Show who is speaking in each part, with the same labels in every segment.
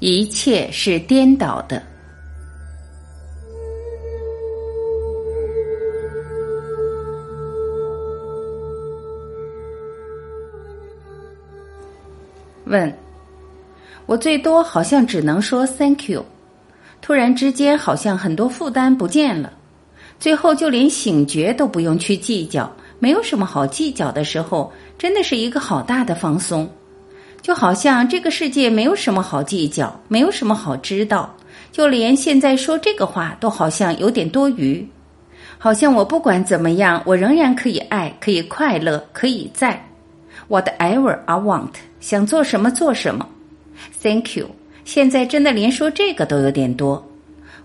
Speaker 1: 一切是颠倒的。问：我最多好像只能说 “thank you”。突然之间，好像很多负担不见了，最后就连醒觉都不用去计较，没有什么好计较的时候，真的是一个好大的放松。就好像这个世界没有什么好计较，没有什么好知道，就连现在说这个话都好像有点多余。好像我不管怎么样，我仍然可以爱，可以快乐，可以在 whatever I want，想做什么做什么。Thank you。现在真的连说这个都有点多。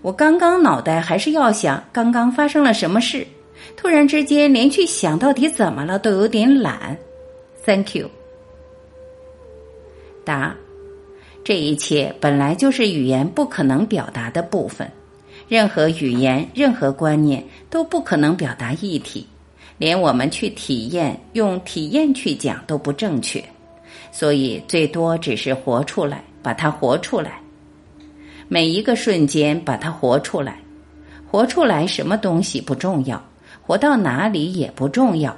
Speaker 1: 我刚刚脑袋还是要想刚刚发生了什么事，突然之间连去想到底怎么了都有点懒。Thank you。答：这一切本来就是语言不可能表达的部分，任何语言、任何观念都不可能表达一体，连我们去体验、用体验去讲都不正确，所以最多只是活出来，把它活出来，每一个瞬间把它活出来，活出来什么东西不重要，活到哪里也不重要，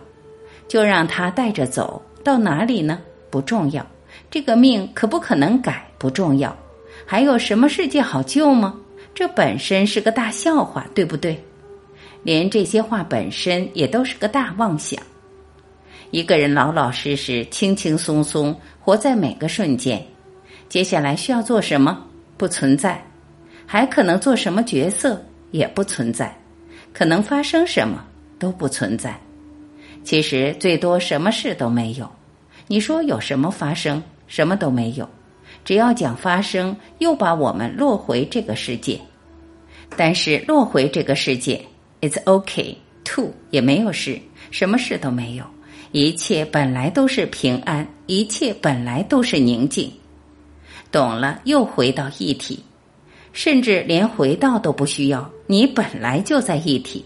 Speaker 1: 就让它带着走到哪里呢？不重要。这个命可不可能改不重要，还有什么世界好救吗？这本身是个大笑话，对不对？连这些话本身也都是个大妄想。一个人老老实实、轻轻松松活在每个瞬间，接下来需要做什么不存在，还可能做什么角色也不存在，可能发生什么都不存在。其实最多什么事都没有。你说有什么发生？什么都没有，只要讲发生，又把我们落回这个世界。但是落回这个世界，it's okay to 也没有事，什么事都没有，一切本来都是平安，一切本来都是宁静。懂了，又回到一体，甚至连回到都不需要，你本来就在一体。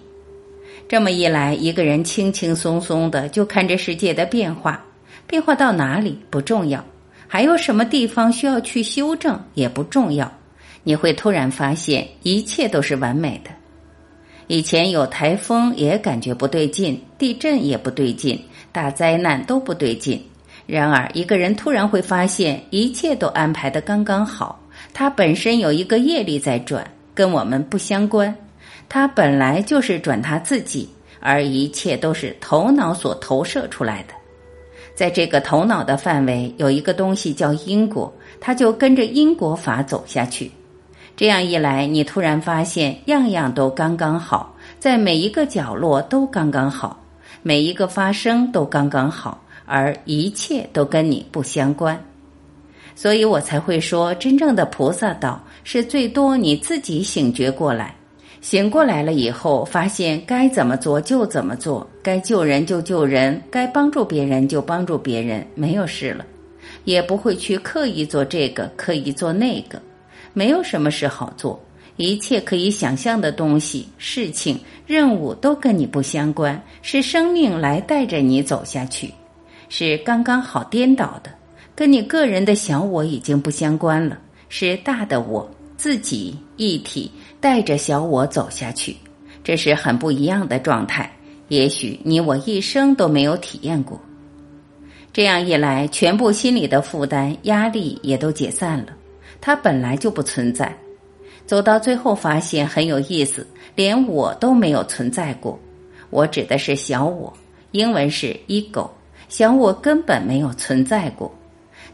Speaker 1: 这么一来，一个人轻轻松松的就看这世界的变化，变化到哪里不重要。还有什么地方需要去修正也不重要，你会突然发现一切都是完美的。以前有台风也感觉不对劲，地震也不对劲，大灾难都不对劲。然而一个人突然会发现一切都安排的刚刚好，他本身有一个业力在转，跟我们不相关，他本来就是转他自己，而一切都是头脑所投射出来的。在这个头脑的范围，有一个东西叫因果，它就跟着因果法走下去。这样一来，你突然发现样样都刚刚好，在每一个角落都刚刚好，每一个发生都刚刚好，而一切都跟你不相关。所以我才会说，真正的菩萨道是最多你自己醒觉过来。醒过来了以后，发现该怎么做就怎么做，该救人就救人，该帮助别人就帮助别人，没有事了，也不会去刻意做这个，刻意做那个，没有什么事好做，一切可以想象的东西、事情、任务都跟你不相关，是生命来带着你走下去，是刚刚好颠倒的，跟你个人的小我已经不相关了，是大的我自己一体。带着小我走下去，这是很不一样的状态。也许你我一生都没有体验过。这样一来，全部心里的负担、压力也都解散了。它本来就不存在。走到最后，发现很有意思，连我都没有存在过。我指的是小我，英文是 ego。小我根本没有存在过，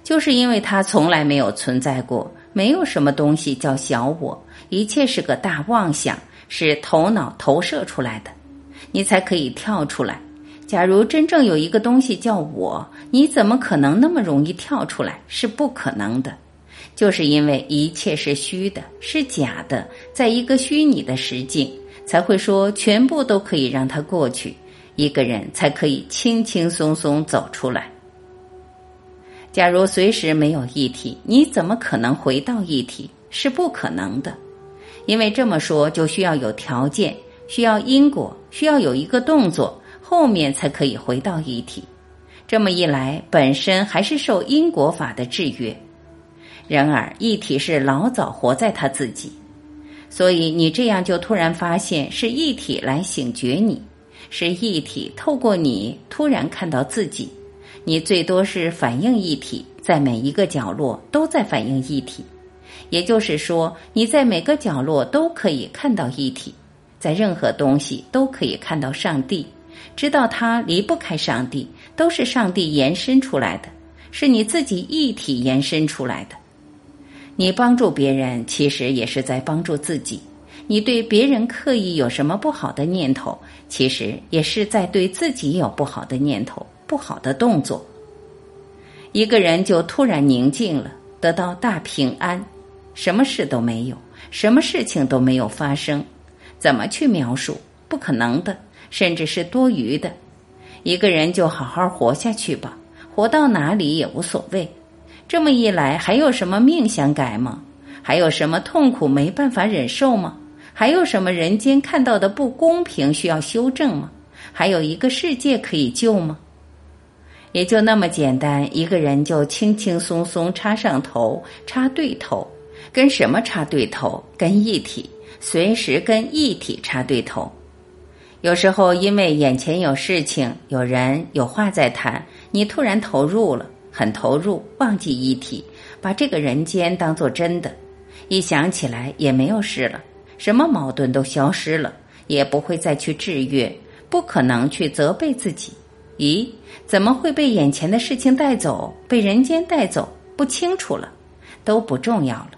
Speaker 1: 就是因为它从来没有存在过。没有什么东西叫小我，一切是个大妄想，是头脑投射出来的，你才可以跳出来。假如真正有一个东西叫我，你怎么可能那么容易跳出来？是不可能的，就是因为一切是虚的，是假的，在一个虚拟的实境，才会说全部都可以让它过去，一个人才可以轻轻松松走出来。假如随时没有一体，你怎么可能回到一体？是不可能的，因为这么说就需要有条件，需要因果，需要有一个动作，后面才可以回到一体。这么一来，本身还是受因果法的制约。然而，一体是老早活在他自己，所以你这样就突然发现是一体来醒觉你，是一体透过你突然看到自己。你最多是反映一体，在每一个角落都在反映一体，也就是说，你在每个角落都可以看到一体，在任何东西都可以看到上帝，知道它离不开上帝，都是上帝延伸出来的，是你自己一体延伸出来的。你帮助别人，其实也是在帮助自己。你对别人刻意有什么不好的念头，其实也是在对自己有不好的念头、不好的动作。一个人就突然宁静了，得到大平安，什么事都没有，什么事情都没有发生。怎么去描述？不可能的，甚至是多余的。一个人就好好活下去吧，活到哪里也无所谓。这么一来，还有什么命想改吗？还有什么痛苦没办法忍受吗？还有什么人间看到的不公平需要修正吗？还有一个世界可以救吗？也就那么简单，一个人就轻轻松松插上头，插对头，跟什么插对头？跟一体，随时跟一体插对头。有时候因为眼前有事情、有人、有话在谈，你突然投入了。很投入，忘记一体，把这个人间当做真的。一想起来也没有事了，什么矛盾都消失了，也不会再去制约，不可能去责备自己。咦，怎么会被眼前的事情带走，被人间带走？不清楚了，都不重要了。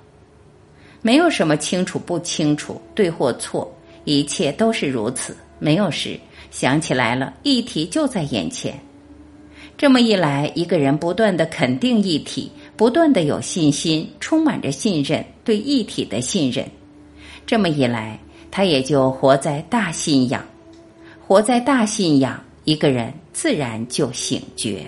Speaker 1: 没有什么清楚不清楚，对或错，一切都是如此。没有事，想起来了，一体就在眼前。这么一来，一个人不断的肯定一体，不断的有信心，充满着信任，对一体的信任。这么一来，他也就活在大信仰，活在大信仰，一个人自然就醒觉。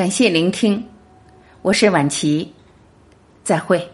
Speaker 1: 感谢聆听，我是婉琪，再会。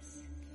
Speaker 1: peace.